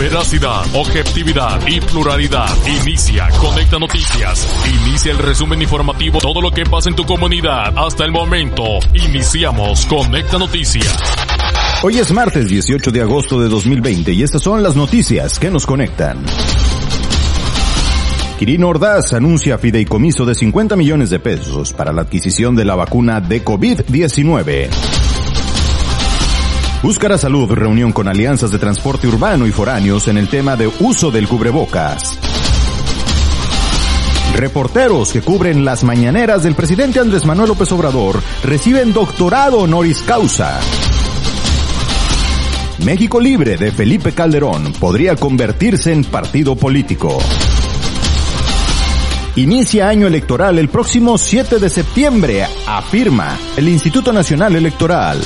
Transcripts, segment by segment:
Veracidad, objetividad y pluralidad. Inicia Conecta Noticias. Inicia el resumen informativo. Todo lo que pasa en tu comunidad hasta el momento. Iniciamos Conecta Noticias. Hoy es martes 18 de agosto de 2020 y estas son las noticias que nos conectan. Quirino Ordaz anuncia fideicomiso de 50 millones de pesos para la adquisición de la vacuna de COVID-19. Búscara Salud reunión con alianzas de transporte urbano y foráneos en el tema de uso del cubrebocas. Reporteros que cubren las mañaneras del presidente Andrés Manuel López Obrador reciben doctorado honoris causa. México Libre de Felipe Calderón podría convertirse en partido político. Inicia año electoral el próximo 7 de septiembre, afirma el Instituto Nacional Electoral.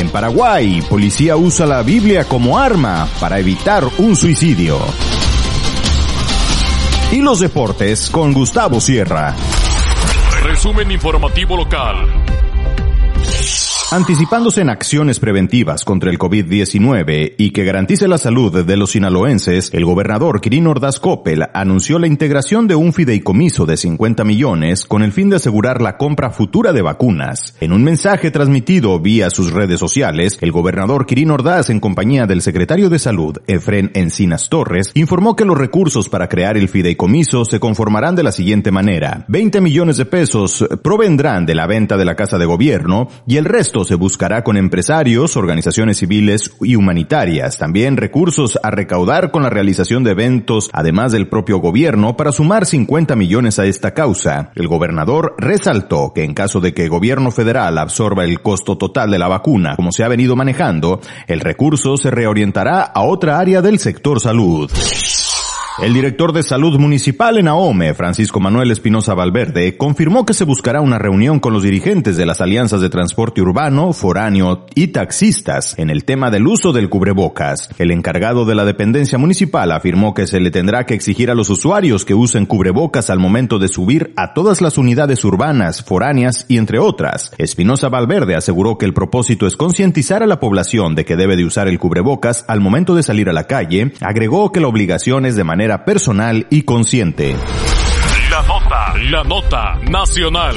En Paraguay, policía usa la Biblia como arma para evitar un suicidio. Y los deportes con Gustavo Sierra. Resumen informativo local. Anticipándose en acciones preventivas contra el COVID-19 y que garantice la salud de los sinaloenses, el gobernador Quirino Ordaz Coppel anunció la integración de un fideicomiso de 50 millones con el fin de asegurar la compra futura de vacunas. En un mensaje transmitido vía sus redes sociales, el gobernador Quirino Ordaz en compañía del secretario de Salud, Efren Encinas Torres, informó que los recursos para crear el fideicomiso se conformarán de la siguiente manera. 20 millones de pesos provendrán de la venta de la casa de gobierno y el resto se buscará con empresarios, organizaciones civiles y humanitarias, también recursos a recaudar con la realización de eventos, además del propio gobierno, para sumar 50 millones a esta causa. El gobernador resaltó que en caso de que el gobierno federal absorba el costo total de la vacuna, como se ha venido manejando, el recurso se reorientará a otra área del sector salud. El director de salud municipal en AOME, Francisco Manuel Espinosa Valverde, confirmó que se buscará una reunión con los dirigentes de las alianzas de transporte urbano, foráneo y taxistas en el tema del uso del cubrebocas. El encargado de la dependencia municipal afirmó que se le tendrá que exigir a los usuarios que usen cubrebocas al momento de subir a todas las unidades urbanas, foráneas y entre otras. Espinosa Valverde aseguró que el propósito es concientizar a la población de que debe de usar el cubrebocas al momento de salir a la calle. Agregó que la obligación es de manera personal y consciente. La nota, la nota nacional.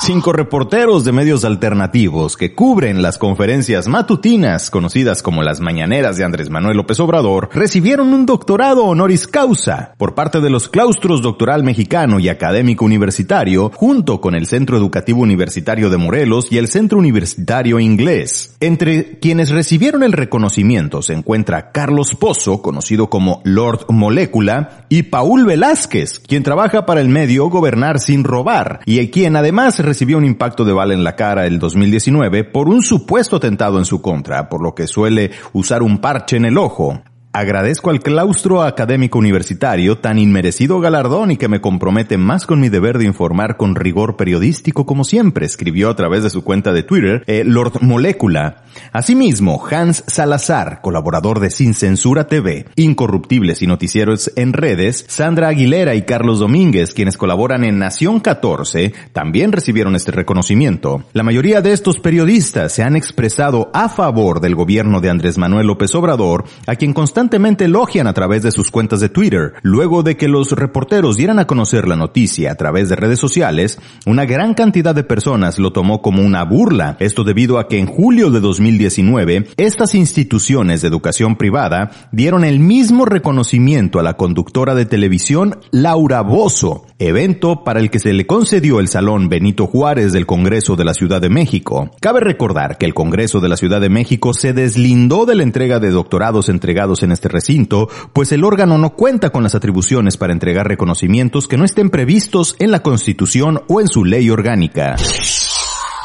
Cinco reporteros de medios alternativos que cubren las conferencias matutinas, conocidas como las mañaneras de Andrés Manuel López Obrador, recibieron un doctorado honoris causa por parte de los claustros doctoral mexicano y académico universitario, junto con el Centro Educativo Universitario de Morelos y el Centro Universitario Inglés. Entre quienes recibieron el reconocimiento se encuentra Carlos Pozo, conocido como Lord Molécula, y Paul Velázquez, quien trabaja para el medio Gobernar sin robar, y quien además recibió un impacto de bala en la cara el 2019 por un supuesto atentado en su contra, por lo que suele usar un parche en el ojo. Agradezco al claustro académico universitario tan inmerecido galardón y que me compromete más con mi deber de informar con rigor periodístico como siempre, escribió a través de su cuenta de Twitter eh, Lord Molécula. Asimismo, Hans Salazar, colaborador de Sin Censura TV, Incorruptibles y Noticieros en Redes, Sandra Aguilera y Carlos Domínguez, quienes colaboran en Nación 14, también recibieron este reconocimiento. La mayoría de estos periodistas se han expresado a favor del gobierno de Andrés Manuel López Obrador, a quien constantemente constantemente elogian a través de sus cuentas de Twitter. Luego de que los reporteros dieran a conocer la noticia a través de redes sociales, una gran cantidad de personas lo tomó como una burla. Esto debido a que en julio de 2019, estas instituciones de educación privada dieron el mismo reconocimiento a la conductora de televisión Laura Bozo, evento para el que se le concedió el Salón Benito Juárez del Congreso de la Ciudad de México. Cabe recordar que el Congreso de la Ciudad de México se deslindó de la entrega de doctorados entregados en este recinto, pues el órgano no cuenta con las atribuciones para entregar reconocimientos que no estén previstos en la Constitución o en su ley orgánica.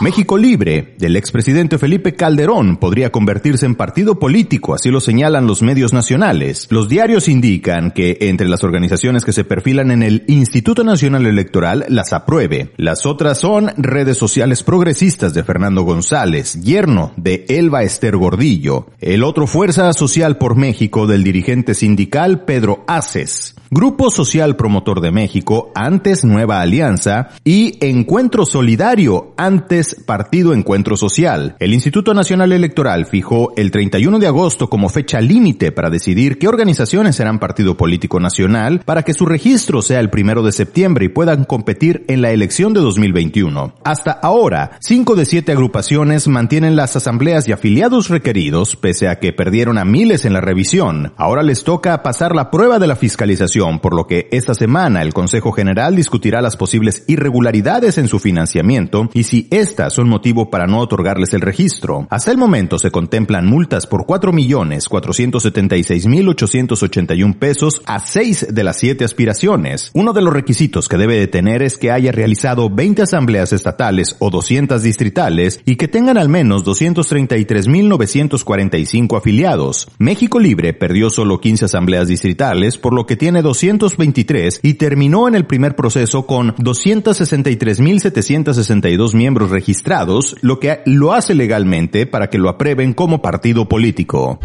México Libre, del expresidente Felipe Calderón, podría convertirse en partido político, así lo señalan los medios nacionales. Los diarios indican que entre las organizaciones que se perfilan en el Instituto Nacional Electoral las apruebe. Las otras son redes sociales progresistas de Fernando González, yerno de Elba Ester Gordillo. El otro Fuerza Social por México del dirigente sindical Pedro Aces. Grupo Social Promotor de México, antes Nueva Alianza, y Encuentro Solidario, antes Partido Encuentro Social. El Instituto Nacional Electoral fijó el 31 de agosto como fecha límite para decidir qué organizaciones serán partido político nacional para que su registro sea el primero de septiembre y puedan competir en la elección de 2021. Hasta ahora, cinco de siete agrupaciones mantienen las asambleas y afiliados requeridos, pese a que perdieron a miles en la revisión. Ahora les toca pasar la prueba de la fiscalización por lo que esta semana el Consejo General discutirá las posibles irregularidades en su financiamiento y si estas son motivo para no otorgarles el registro. Hasta el momento se contemplan multas por 4.476.881 pesos a 6 de las 7 aspiraciones. Uno de los requisitos que debe de tener es que haya realizado 20 asambleas estatales o 200 distritales y que tengan al menos 233.945 afiliados. México Libre perdió solo 15 asambleas distritales, por lo que tiene 223 y terminó en el primer proceso con 263.762 miembros registrados, lo que lo hace legalmente para que lo aprueben como partido político.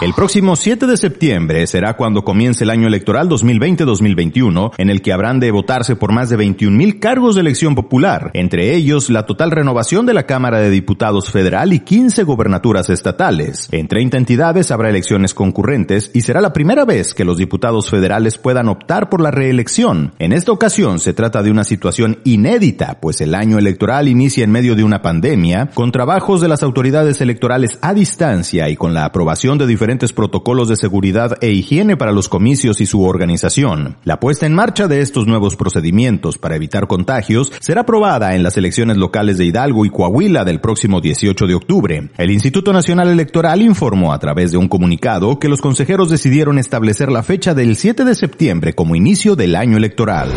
El próximo 7 de septiembre será cuando comience el año electoral 2020-2021, en el que habrán de votarse por más de 21 cargos de elección popular, entre ellos la total renovación de la Cámara de Diputados Federal y 15 gobernaturas estatales. En 30 entidades habrá elecciones concurrentes y será la primera vez que los diputados federales puedan optar por la reelección. En esta ocasión se trata de una situación inédita, pues el año electoral inicia en medio de una pandemia, con trabajos de las autoridades electorales a distancia y con la aprobación de diferentes protocolos de seguridad e higiene para los comicios y su organización. La puesta en marcha de estos nuevos procedimientos para evitar contagios será aprobada en las elecciones locales de Hidalgo y Coahuila del próximo 18 de octubre. El Instituto Nacional Electoral informó a través de un comunicado que los consejeros decidieron establecer la fecha del 7 de septiembre como inicio del año electoral.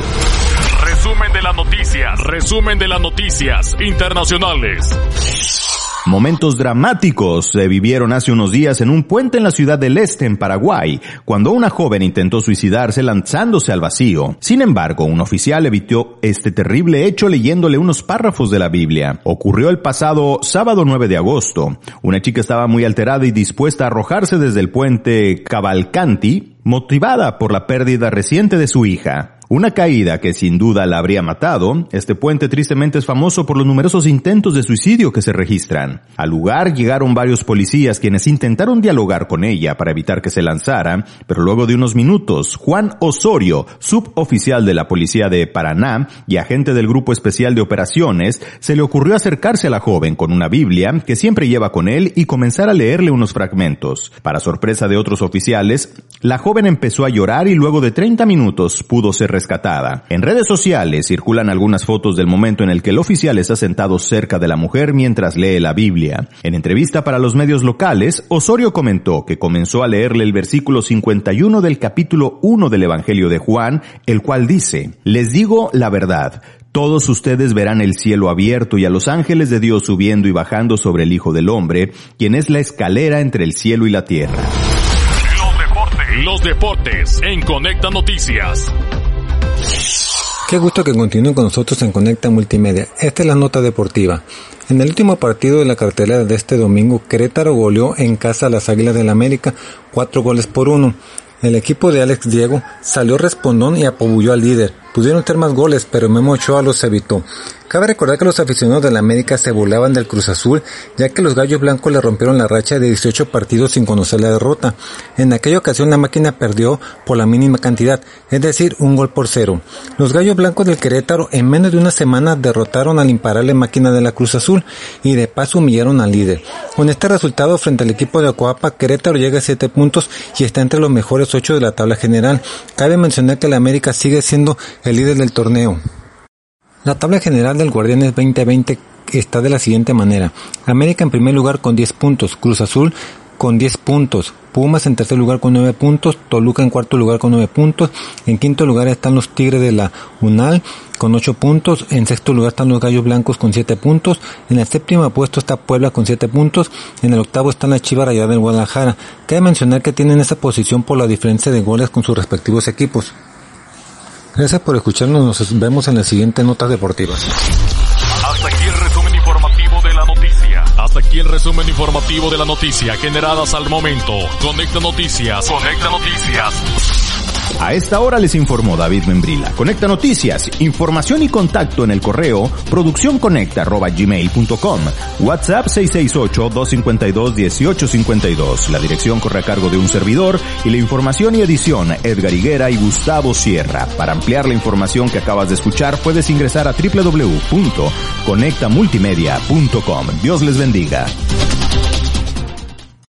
Resumen de las noticias, resumen de las noticias internacionales. Momentos dramáticos se vivieron hace unos días en un puente en la ciudad del Este, en Paraguay, cuando una joven intentó suicidarse lanzándose al vacío. Sin embargo, un oficial evitó este terrible hecho leyéndole unos párrafos de la Biblia. Ocurrió el pasado sábado 9 de agosto. Una chica estaba muy alterada y dispuesta a arrojarse desde el puente Cavalcanti, motivada por la pérdida reciente de su hija. Una caída que sin duda la habría matado, este puente tristemente es famoso por los numerosos intentos de suicidio que se registran. Al lugar llegaron varios policías quienes intentaron dialogar con ella para evitar que se lanzara, pero luego de unos minutos, Juan Osorio, suboficial de la policía de Paraná y agente del Grupo Especial de Operaciones, se le ocurrió acercarse a la joven con una Biblia que siempre lleva con él y comenzar a leerle unos fragmentos. Para sorpresa de otros oficiales, la joven empezó a llorar y luego de 30 minutos pudo ser rescatada. En redes sociales circulan algunas fotos del momento en el que el oficial está sentado cerca de la mujer mientras lee la Biblia. En entrevista para los medios locales, Osorio comentó que comenzó a leerle el versículo 51 del capítulo 1 del Evangelio de Juan, el cual dice, Les digo la verdad, todos ustedes verán el cielo abierto y a los ángeles de Dios subiendo y bajando sobre el Hijo del Hombre, quien es la escalera entre el cielo y la tierra. Los deportes, en Conecta Noticias. Qué gusto que continúen con nosotros en Conecta Multimedia. Esta es la nota deportiva. En el último partido de la cartelera de este domingo, Querétaro goleó en casa a las Águilas del la América, cuatro goles por uno. El equipo de Alex Diego salió respondón y apobulló al líder, Pudieron ser más goles, pero Memo Ochoa los evitó. Cabe recordar que los aficionados de la América se burlaban del Cruz Azul, ya que los Gallos Blancos le rompieron la racha de 18 partidos sin conocer la derrota. En aquella ocasión la máquina perdió por la mínima cantidad, es decir, un gol por cero. Los Gallos Blancos del Querétaro en menos de una semana derrotaron al imparable máquina de la Cruz Azul y de paso humillaron al líder. Con este resultado frente al equipo de Acuapa, Querétaro llega a 7 puntos y está entre los mejores 8 de la tabla general. Cabe mencionar que la América sigue siendo el líder del torneo. La tabla general del Guardianes 2020 está de la siguiente manera. América en primer lugar con 10 puntos, Cruz Azul con 10 puntos, Pumas en tercer lugar con 9 puntos, Toluca en cuarto lugar con 9 puntos, en quinto lugar están los Tigres de la UNAL con 8 puntos, en sexto lugar están los Gallos Blancos con 7 puntos, en el séptimo puesto está Puebla con 7 puntos, en el octavo están las Chivas Rayadas del Guadalajara. Cabe mencionar que tienen esa posición por la diferencia de goles con sus respectivos equipos. Gracias por escucharnos, nos vemos en las siguientes notas deportivas. Hasta aquí el resumen informativo de la noticia. Hasta aquí el resumen informativo de la noticia generadas al momento. Conecta Noticias. Conecta Noticias. A esta hora les informó David Membrila. Conecta Noticias, información y contacto en el correo producciónconecta.gmail.com, WhatsApp 668-252-1852. La dirección corre a cargo de un servidor y la información y edición Edgar Higuera y Gustavo Sierra. Para ampliar la información que acabas de escuchar puedes ingresar a www.conectamultimedia.com. Dios les bendiga.